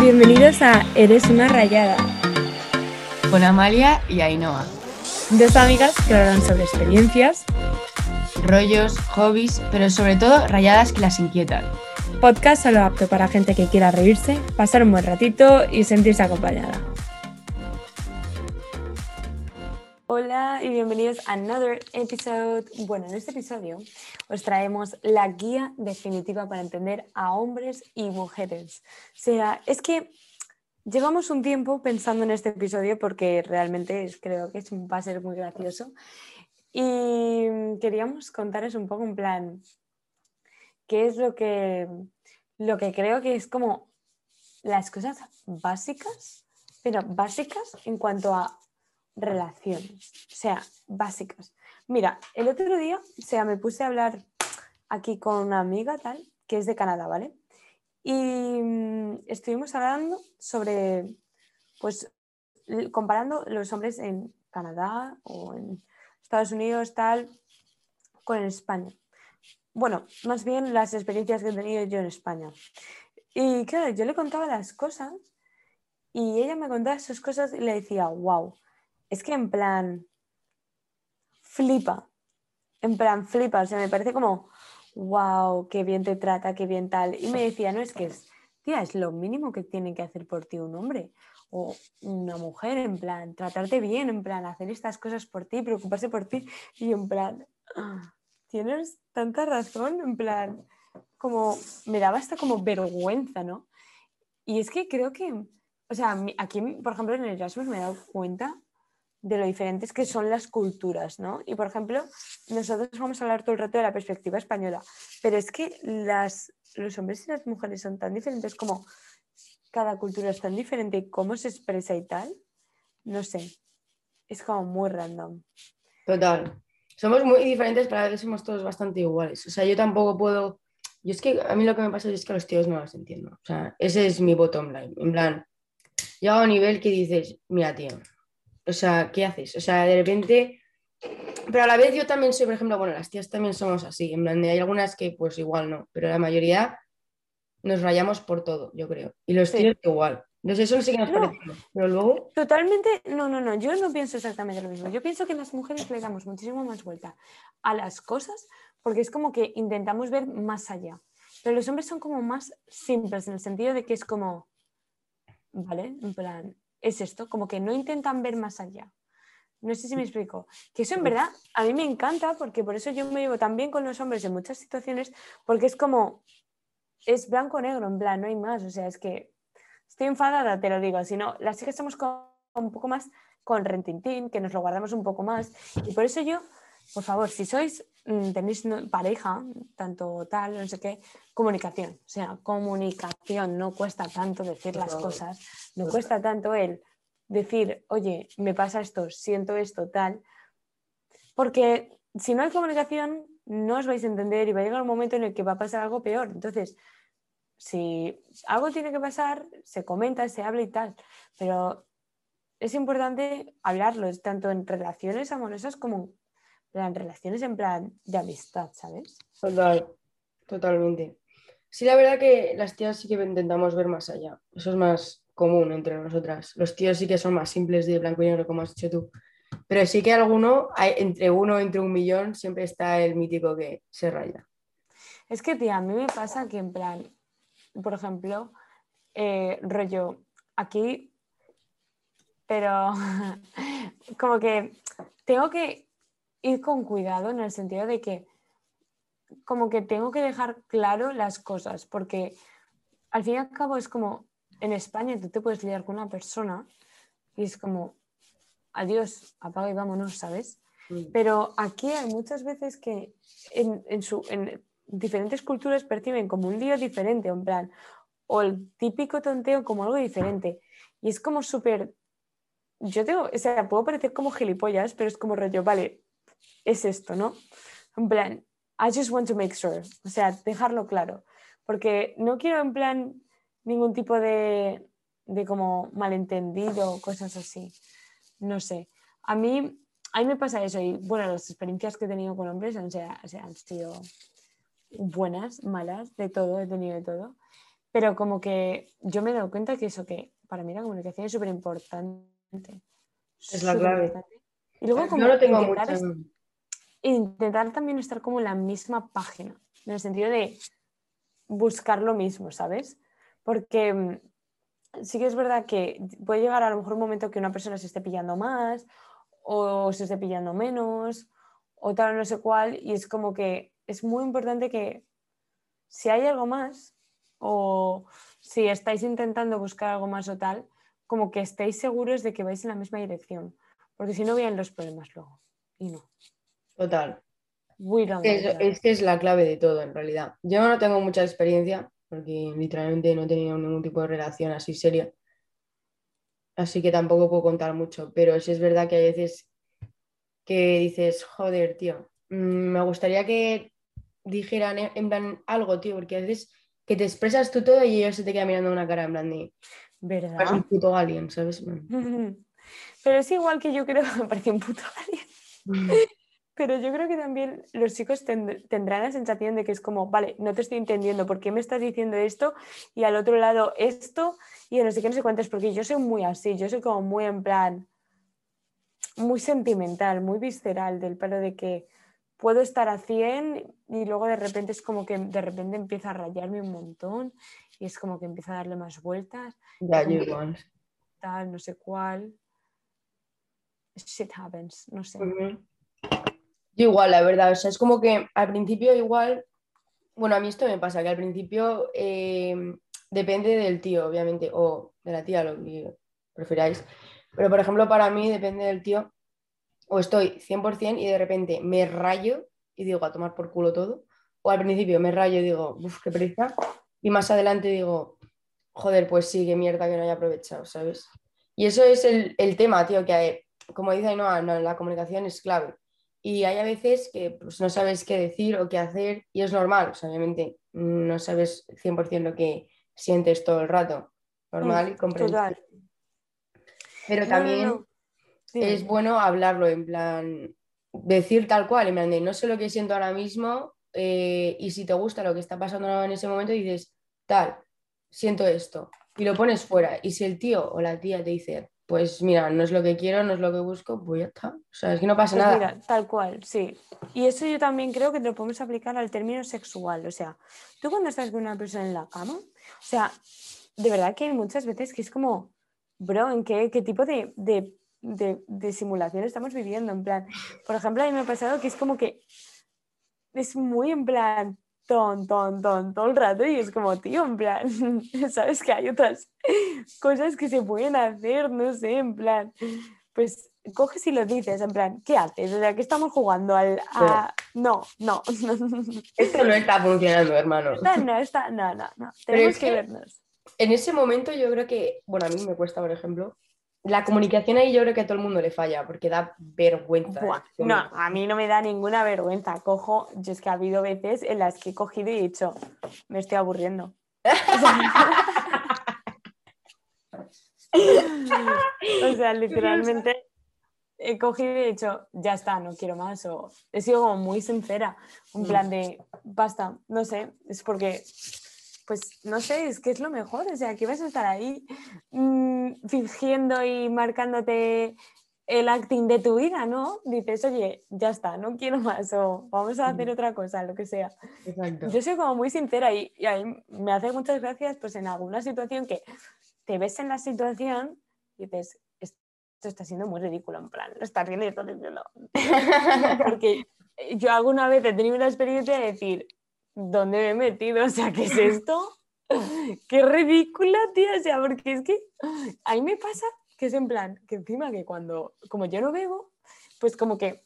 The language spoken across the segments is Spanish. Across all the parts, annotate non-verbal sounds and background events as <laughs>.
Bienvenidos a Eres una rayada. Con Amalia y Ainhoa. Dos amigas que hablan sobre experiencias, rollos, hobbies, pero sobre todo rayadas que las inquietan. Podcast solo apto para gente que quiera reírse, pasar un buen ratito y sentirse acompañada. Hola y bienvenidos a another episode. Bueno, en este episodio os traemos la guía definitiva para entender a hombres y mujeres. O sea, es que llevamos un tiempo pensando en este episodio porque realmente creo que va a ser muy gracioso. Y queríamos contaros un poco un plan, qué es lo que, lo que creo que es como las cosas básicas, pero básicas en cuanto a relaciones, o sea, básicas. Mira, el otro día, o sea, me puse a hablar aquí con una amiga tal, que es de Canadá, ¿vale? Y mm, estuvimos hablando sobre, pues, comparando los hombres en Canadá o en Estados Unidos, tal, con España. Bueno, más bien las experiencias que he tenido yo en España. Y claro, yo le contaba las cosas y ella me contaba esas cosas y le decía, wow, es que en plan, flipa, en plan, flipa, o sea, me parece como, wow, qué bien te trata, qué bien tal. Y me decía, no, es que es, tía, es lo mínimo que tiene que hacer por ti un hombre o una mujer, en plan, tratarte bien, en plan, hacer estas cosas por ti, preocuparse por ti. Y en plan, <gasps> tienes tanta razón, en plan, como, me daba hasta como vergüenza, ¿no? Y es que creo que, o sea, aquí, por ejemplo, en el Erasmus me he dado cuenta de lo diferentes que son las culturas, ¿no? Y por ejemplo, nosotros vamos a hablar todo el rato de la perspectiva española, pero es que las, los hombres y las mujeres son tan diferentes como cada cultura es tan diferente cómo se expresa y tal, no sé, es como muy random. Total, somos muy diferentes, pero a somos todos bastante iguales. O sea, yo tampoco puedo, yo es que a mí lo que me pasa es que a los tíos no los entiendo. O sea, ese es mi bottom line. En plan, yo a un nivel que dices, mira, tío, o sea, ¿qué haces? O sea, de repente... Pero a la vez yo también soy, por ejemplo, bueno, las tías también somos así, en plan, hay algunas que pues igual no, pero la mayoría nos rayamos por todo, yo creo. Y los tíos igual. No sé, eso sí que nos parece, pero luego... Totalmente, no, no, no, yo no pienso exactamente lo mismo. Yo pienso que las mujeres le damos muchísimo más vuelta a las cosas porque es como que intentamos ver más allá. Pero los hombres son como más simples en el sentido de que es como, ¿vale? En plan, es esto, como que no intentan ver más allá. No sé si me explico. Que eso en verdad a mí me encanta porque por eso yo me llevo tan bien con los hombres en muchas situaciones porque es como, es blanco-negro, en plan, no hay más. O sea, es que estoy enfadada, te lo digo. Si no, las chicas estamos un poco más con rentintín, que nos lo guardamos un poco más. Y por eso yo, por favor, si sois, mm, tenéis pareja, tanto tal, no sé qué, comunicación. O sea, comunicación, no cuesta tanto decir las cosas. No cuesta tanto el decir, oye, me pasa esto, siento esto, tal, porque si no hay comunicación, no os vais a entender y va a llegar un momento en el que va a pasar algo peor. Entonces, si algo tiene que pasar, se comenta, se habla y tal, pero es importante hablarlo, tanto en relaciones amorosas como en relaciones en plan de amistad, ¿sabes? Total, totalmente. Sí, la verdad que las tías sí que intentamos ver más allá. Eso es más, común entre nosotras. Los tíos sí que son más simples de blanco y negro, como has dicho tú. Pero sí que alguno, hay, entre uno, entre un millón, siempre está el mítico que se raya. Es que, tía, a mí me pasa que en plan, por ejemplo, eh, rollo, aquí, pero <laughs> como que tengo que ir con cuidado en el sentido de que como que tengo que dejar claro las cosas, porque al fin y al cabo es como, en España tú te puedes liar con una persona y es como, adiós, apaga y vámonos, ¿sabes? Mm. Pero aquí hay muchas veces que en, en, diferentes culturas perciben como un lío diferente, en plan, o el típico tonteo como algo diferente. Y es como súper, yo tengo, o sea, puedo parecer como gilipollas, pero es como rollo, vale, es esto, ¿no? En plan, I just want to make sure, o sea, dejarlo claro, porque no quiero en plan ningún tipo de, de como malentendido, cosas así. No sé. A mí, a mí me pasa eso y bueno, las experiencias que he tenido con hombres han, han sido buenas, malas, de todo, he tenido de todo. Pero como que yo me he dado cuenta que eso, que para mí la comunicación es súper importante. Es la clave. Y luego como tengo intentar, mucho. intentar también estar como en la misma página, en el sentido de buscar lo mismo, ¿sabes? Porque mm, sí que es verdad que puede llegar a lo mejor un momento que una persona se esté pillando más o se esté pillando menos o tal, no sé cuál, y es como que es muy importante que si hay algo más o si estáis intentando buscar algo más o tal, como que estéis seguros de que vais en la misma dirección, porque si no vienen los problemas luego. Y no. Total. Es, es que es la clave de todo, en realidad. Yo no tengo mucha experiencia, porque literalmente no he tenido ningún tipo de relación así seria. Así que tampoco puedo contar mucho, pero sí es verdad que hay veces que dices, joder, tío, mm, me gustaría que dijeran en en plan algo, tío, porque a veces que te expresas tú todo y ellos se te quedan mirando una cara en plan de, ¿Verdad? "Eres un puto alien, ¿sabes? <laughs> Pero es igual que yo creo, <laughs> me parece un puto alien. Pero yo creo que también los chicos tend- tendrán la sensación de que es como, vale, no te estoy entendiendo, ¿por qué me estás diciendo esto? Y al otro lado esto, y no sé qué, no sé cuántos, porque yo soy muy así, yo soy como muy en plan, muy sentimental, muy visceral, del palo de que puedo estar a 100 y luego de repente es como que de repente empieza a rayarme un montón y es como que empieza a darle más vueltas, Ya, yo igual. tal, no sé cuál. Shit happens, no sé. Yo igual, la verdad, o sea, es como que al principio igual, bueno, a mí esto me pasa, que al principio eh, depende del tío, obviamente, o de la tía, lo que prefiráis, pero por ejemplo, para mí depende del tío, o estoy 100% y de repente me rayo y digo a tomar por culo todo, o al principio me rayo y digo, uff, qué pereza, y más adelante digo, joder, pues sí, qué mierda que no haya aprovechado, ¿sabes? Y eso es el, el tema, tío, que hay- como dice Ainhoa, no, la comunicación es clave. Y hay a veces que pues, no sabes qué decir o qué hacer y es normal, o sea, obviamente no sabes 100% lo que sientes todo el rato, normal y comprensible. Total. Pero no, también no. Es bueno hablarlo, en plan, decir tal cual, en plan de no sé lo que siento ahora mismo eh, y si te gusta lo que está pasando en ese momento dices, tal, siento esto y lo pones fuera. Y si el tío o la tía te dice, pues mira, no es lo que quiero, no es lo que busco, pues ya está. O sea, es que no pasa Pues nada. mira, tal cual, sí. Y eso yo también creo que te lo podemos aplicar al término sexual. O sea, tú cuando estás con una persona en la cama, o sea, de verdad que hay muchas veces que es como, bro, ¿en qué, qué tipo de, de, de- de simulación estamos viviendo? En plan, por ejemplo, a mí me ha pasado que es como que es muy en plan ton, ton, ton, todo el rato y es como, tío, en plan, <laughs> sabes que hay otras cosas que se pueden hacer, no sé, en plan, pues coges y lo dices, en plan, ¿qué haces? O sea, que estamos jugando al... a- No, no, <laughs> Esto no está funcionando, hermano. Esta no, esta- no, no, no, tenemos es que que- vernos. En ese momento yo creo que, bueno, a mí me cuesta, por ejemplo, la comunicación ahí yo creo que a todo el mundo le falla porque da vergüenza. Buah, no, a mí no me da ninguna vergüenza. Cojo, yo es que ha habido veces en las que he cogido y he dicho, me estoy aburriendo. O sea, o <laughs> sea, literalmente he cogido y he dicho, ya está, no quiero más. O he sido como muy sincera, un Mm. plan de, basta, no sé, es porque, pues no sé, es que es lo mejor. O sea, que vas a estar ahí mm, fingiendo y marcándote el acting de tu vida, ¿no? Dices, oye, ya está, no quiero más, o vamos a hacer otra cosa, lo que sea. Exacto. Yo soy como muy sincera y, y a mí me hace muchas gracias pues en alguna situación que te ves en la situación y dices, esto está siendo muy ridículo, en plan, lo estás viendo y estás diciendo. <laughs> Porque yo alguna vez he tenido una experiencia de decir, ¿dónde me he metido? <laughs> O sea, ¿qué es esto? <laughs> Qué ridícula, tía. O sea, porque es que a mí me pasa que es en plan, que encima que cuando, como yo no bebo, pues como que,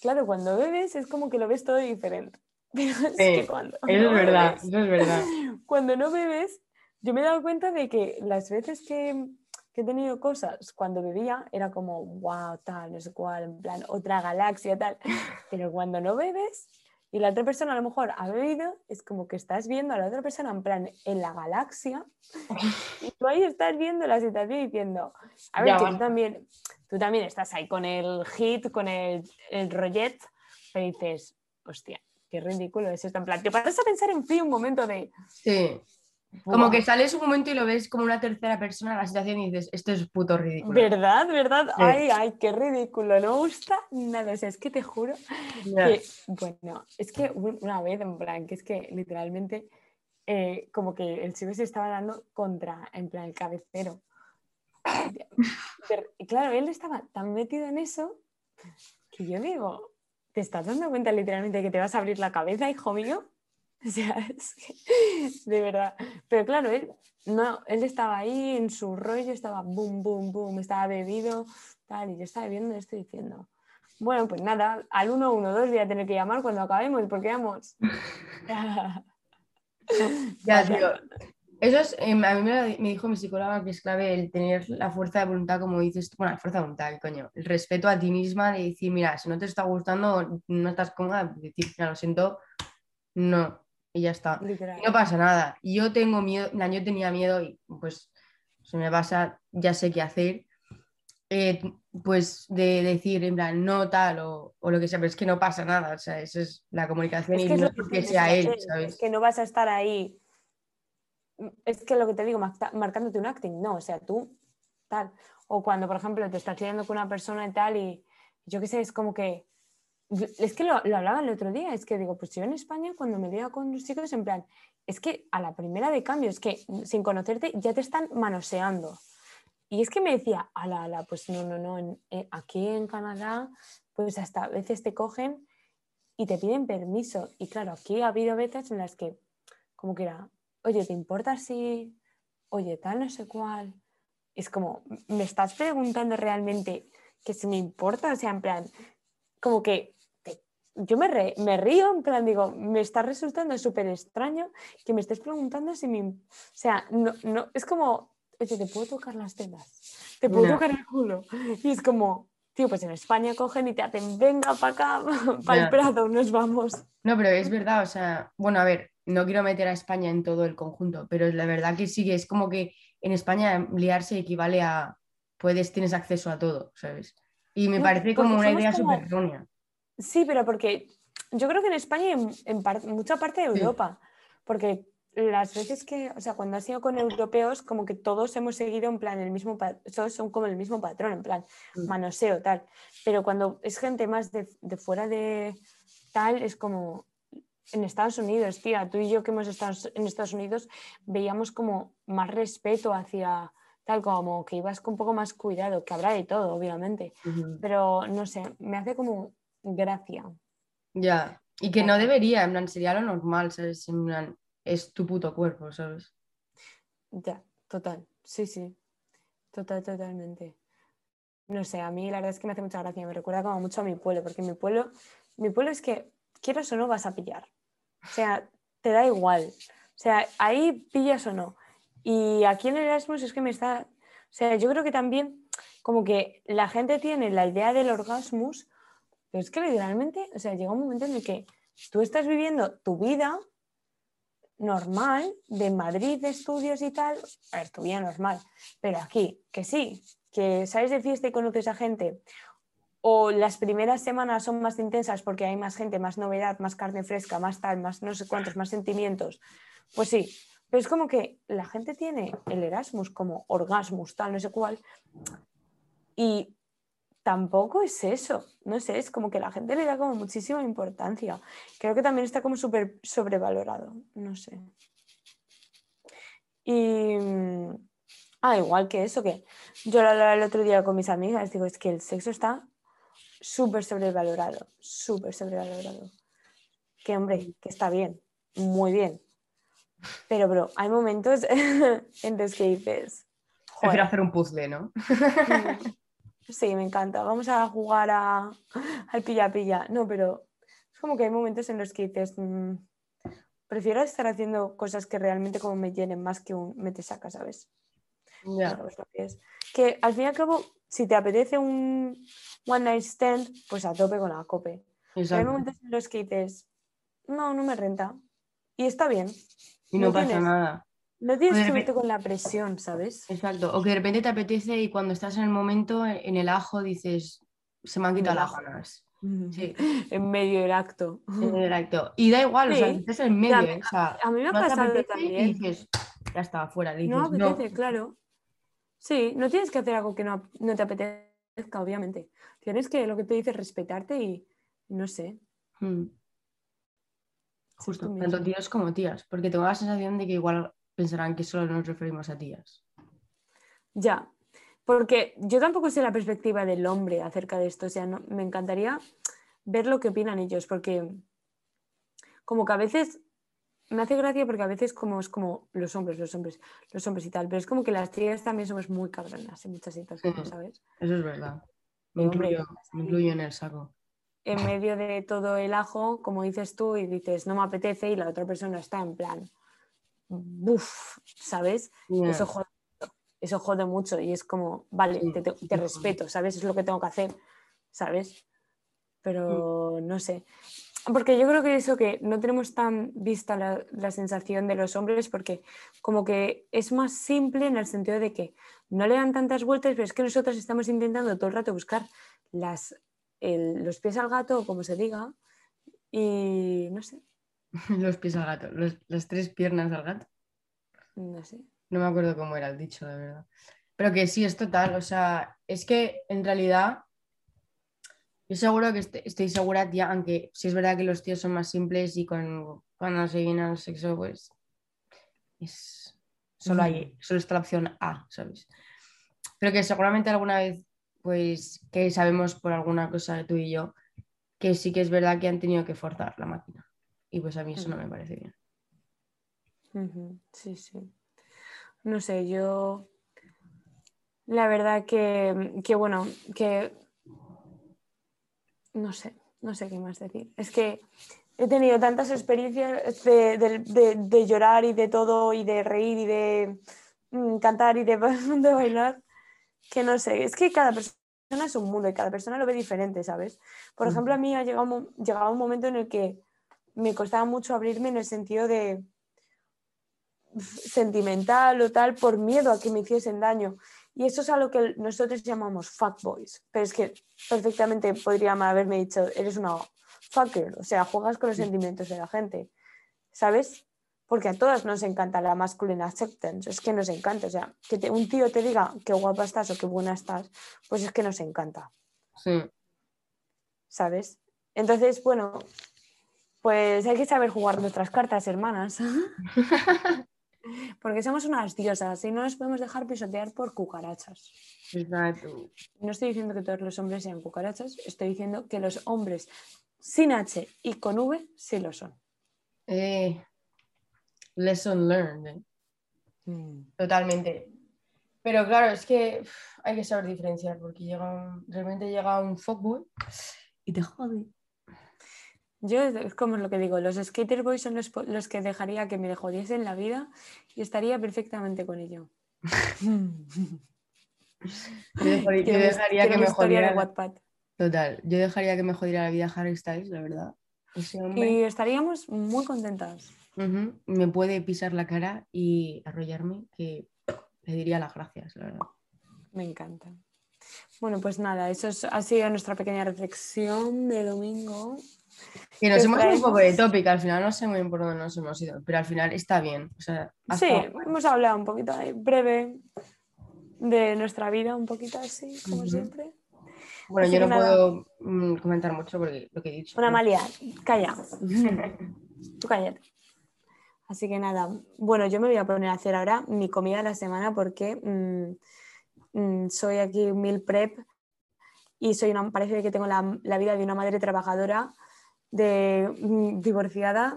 claro, cuando bebes es como que lo ves todo diferente. <laughs> Pero es que Sí, cuando Eso no es verdad, bebes- eso es verdad. cuando no bebes, yo me he dado cuenta de que las veces que, que he tenido cosas cuando bebía era como, wow, tal, no sé cuál, en plan, otra galaxia, tal. Pero cuando no bebes y la otra persona a lo mejor ha bebido, es como que estás viendo a la otra persona en plan, en la galaxia, y tú ahí estás viendo la situación y diciendo, a ver, que tú también, tú también estás ahí con el hit, con el, el rollet, pero dices, hostia, qué ridículo es esto. En plan, te paras a pensar en frío un momento de, Sí, Como que sales un momento y lo ves como una tercera persona la situación y dices, esto es puto ridículo. ¿Verdad? ¿Verdad? Sí. Ay, ay, qué ridículo. No me gusta nada. O sea, es que te juro que, bueno, es que un- una vez, en plan, que es que literalmente, eh, como que el chico se estaba dando contra, en plan, el cabecero. Pero, y claro, él estaba tan metido en eso que yo digo, ¿te estás dando cuenta literalmente que te vas a abrir la cabeza, hijo mío? <laughs> O sea, es que, de verdad. Pero claro, él, no, él estaba ahí en su rollo, estaba boom, boom, boom, estaba bebido, tal, y yo estaba viendo esto y diciendo, bueno, pues nada, al 112 voy a tener que llamar cuando acabemos, porque vamos. <laughs> <laughs> Ya, tío. Eso es, em, a mí me, me dijo mi psicóloga que es clave el tener la fuerza de voluntad, como dices tú, bueno, la fuerza de voluntad, ¿qué coño, el respeto a ti misma de decir, mira, si no te está gustando, no estás cómoda, decir, mira, lo siento, no, y ya está. Literal. Y no pasa nada. Y Yo tengo miedo, yo tenía miedo y pues se me pasa, ya sé qué hacer. Eh, pues de decir en plan no tal o, o lo que sea, pero es que no pasa nada, o sea, eso es la comunicación Es y que es no que porque tienes sea que él, ¿sabes? Es que no vas a estar ahí. Es que lo que te digo, marcándote un acting, no, o sea, tú tal. O cuando, por ejemplo, te estás liando con una persona y tal, y yo qué sé, es como que. Es que lo, lo hablaba el otro día, es que digo, pues yo en España, cuando me lío con los chicos, en plan, es que a la primera de cambio, es que sin conocerte ya te están manoseando. Y es que me decía, ala, ala, pues no, no, no, eh, aquí en Canadá, pues hasta a veces te cogen y te piden permiso. Y claro, aquí ha habido veces en las que, como que era, oye, ¿te importa si, oye, tal, no sé cuál? Es como, ¿me estás preguntando realmente que si me importa? O sea, en plan, como que yo me, re- me río, en plan, digo, me está resultando súper extraño que me estés preguntando si me... O sea, no, no, es como, oye, ¿te puedo tocar las tetas? ¿Te puedo No. tocar el culo? Y es como, tío, pues en España cogen y te hacen, venga para acá, <laughs> para el Prado, nos vamos. No, pero es verdad, o sea, bueno, a ver, no quiero meter a España en todo el conjunto, pero la verdad que sí que es como que en España liarse equivale a, puedes, tienes acceso a todo, ¿sabes? Y me No, parece como una idea súper errónea. Sí, pero porque yo creo que en España y en, en par- mucha parte de Sí. Europa, porque las veces que, o sea, cuando has ido con europeos, como que todos hemos seguido en plan el mismo, todos son como el mismo patrón, en plan Mm. manoseo, tal. Pero cuando es gente más de, de fuera de tal, es como en Estados Unidos, tía, tú y yo que hemos estado en Estados Unidos, veíamos como más respeto hacia tal, como que ibas con un poco más cuidado, que habrá de todo, obviamente, Ujú. pero no sé, me hace como gracia. Ya, y que no debería, en plan, sería lo normal, ¿sabes? En plan, es tu puto cuerpo, ¿sabes? Ya, total, sí, sí, total, totalmente. No sé, a mí la verdad es que me hace mucha gracia, me recuerda como mucho a mi pueblo, porque mi pueblo, mi pueblo es que quieras o no vas a pillar. O sea, te da igual. O sea, ahí pillas o no. Y aquí en Erasmus es que me está, o sea, yo creo que también como que la gente tiene la idea del orgasmus, pero es que literalmente, o sea, llega un momento en el que tú estás viviendo tu vida normal de Madrid de estudios y tal, a ver, tu vida normal, pero aquí, que sí, que sales de fiesta y conoces a gente, o las primeras semanas son más intensas porque hay más gente, más novedad, más carne fresca, más tal, más no sé cuántos, más sentimientos, pues sí, pero es como que la gente tiene el Erasmus como orgasmus, tal, no sé cuál, y tampoco es eso, no sé, es como que la gente le da como muchísima importancia. Creo que también está como súper sobrevalorado, no sé. Y, mm, ah, igual que eso, que yo lo hablaba el otro día con mis amigas, digo, es que el sexo está súper sobrevalorado, súper sobrevalorado. Que hombre, que está bien, muy bien. Pero, bro, hay momentos <laughs> en los que dices, Prefiero joder, hacer un puzzle, ¿no? Sí, me encanta. Vamos a jugar a, al pilla-pilla. No, pero es como que hay momentos en los que dices, mm, prefiero estar haciendo cosas que realmente como me llenen más que un me te saca, ¿sabes? Lo que es. Que al fin y al cabo, si te apetece un one night stand, pues a tope con la cope. Pero hay Exacto. momentos en los que dices, no, no me renta. Y está bien. Y no, no pasa tienes- nada. No tienes que verte con la presión, ¿sabes? Exacto. O que de repente te apetece y cuando estás en el momento, en el ajo, dices, se me han quitado las ganas. Sí, <laughs> En medio del acto. en el acto. Y da igual, o sea, estás en medio, ¿eh? O sea, A mí me ha pasado también. y dices, ya está, fuera. Dices, No no, apetece, claro. Sí, no tienes que hacer algo que no, no te apetezca, obviamente. Tienes que, lo que tú dices, respetarte y, no sé, Mm. Justo, tanto tíos como tías, porque tengo la sensación de que igual pensarán que solo nos referimos a tías. Ya, porque yo tampoco sé la perspectiva del hombre acerca de esto, o sea, no- me encantaría ver lo que opinan ellos, porque como que a veces me hace gracia porque a veces como es como los hombres, los hombres, los hombres y tal, pero es como que las tías también somos muy cabronas en muchas situaciones. ¿sabes? Eso es verdad. Me hombre, incluyo, me incluyo en el saco. En medio de todo el ajo, como dices tú, y dices, no me apetece, y la otra persona está en plan, buf, ¿sabes? Eso jode, eso jode mucho y es como, vale, te, respeto, ¿sabes? Es lo que tengo que hacer, ¿sabes? Pero no sé. Porque yo creo que eso que no tenemos tan vista la, la sensación de los hombres porque como que es más simple en el sentido de que no le dan tantas vueltas, pero es que nosotros estamos intentando todo el rato buscar las, el- los pies al gato, como se diga, y no sé, <laughs> Los pies al gato, los- las tres piernas al gato. no sé. No me acuerdo cómo era el dicho, la verdad. Pero que sí, es total. O sea, es que en realidad, yo seguro que est- estoy segura, tía, aunque sí es verdad que los tíos son más simples y con, cuando se viene al sexo, pues es solo hay, solo está la opción A, ¿sabes? Pero que seguramente alguna vez, pues, que sabemos por alguna cosa tú y yo, que sí que es verdad que han tenido que forzar la máquina. Y pues a mí eso no me parece bien. Sí, sí. No sé, yo la verdad que, que bueno, que no sé, no sé qué más decir. Es que he tenido tantas experiencias de, de- de- de llorar y de todo, y de reír y de mm, cantar y de, <laughs> de bailar, que no sé, es que cada persona es un mundo y cada persona lo ve diferente, ¿sabes? Por ejemplo, a mí ha llegado, llegaba un momento en el que me costaba mucho abrirme en el sentido de sentimental o tal por miedo a que me hiciesen daño. Y eso es a lo que nosotros llamamos fuckboys. Pero es que perfectamente podrían haberme dicho, eres una fucker, o sea, juegas con los sentimientos de la gente, ¿sabes? Porque a todas nos encanta la masculina acceptance, es que nos encanta, o sea, que te- un tío te diga qué guapa estás o qué buena estás, pues es que nos encanta, Sí. ¿sabes? Entonces, bueno, pues hay que saber jugar nuestras cartas, hermanas. Porque somos unas diosas y no nos podemos dejar pisotear por cucarachas. Exacto. No estoy diciendo que todos los hombres sean cucarachas, estoy diciendo que los hombres sin H y con V sí lo son. Eh, lesson learned. ¿eh? Totalmente. Pero claro, es que hay que saber diferenciar porque llega un- realmente llega un fuckboy y te jode. Yo es como lo que digo, los skater boys son los, los que dejaría que me jodiesen la vida y estaría perfectamente con ello. Yo <laughs> dejaría, yo que me jodiera. Wattpad. Total, yo dejaría que me jodiera la vida Harry Styles, la verdad. Y estaríamos muy contentas. me puede pisar la cara y arrollarme, que le diría las gracias, la verdad. Me encanta. Bueno, pues nada, eso es- ha sido nuestra pequeña reflexión de domingo. Que nos ¿Qué hemos ido un poco de tópica, al final no sé muy bien por dónde nos hemos ido, pero al final está bien. O sea, ha Sí, hemos hablado un poquito ahí, breve de nuestra vida, un poquito así, como siempre. Bueno, así yo no nada. puedo mm, comentar mucho porque lo que he dicho. Una ¿no? Calla. <laughs> Tú cállate. Así que nada, bueno, yo me voy a poner a hacer ahora mi comida de la semana porque mm, mm, soy aquí mil prep y soy una, parece que tengo la, la vida de una madre trabajadora, de mm, divorciada,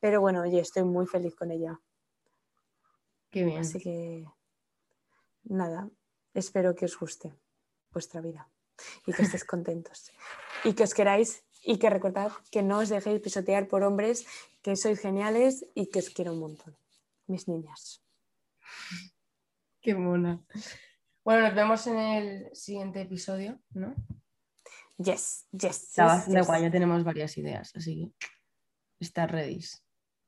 pero bueno, oye, estoy muy feliz con ella. Qué bien. Así que nada, espero que os guste vuestra vida y que estéis <laughs> contentos y que os queráis y que recordad que no os dejéis pisotear por hombres, que sois geniales y que os quiero un montón, mis niñas. Qué mona. Bueno, nos vemos en el siguiente episodio, ¿no? Yes, yes. Está bastante yes. guay, ya tenemos varias ideas, así que está ready.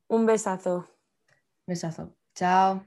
Un besazo. Besazo. Chao.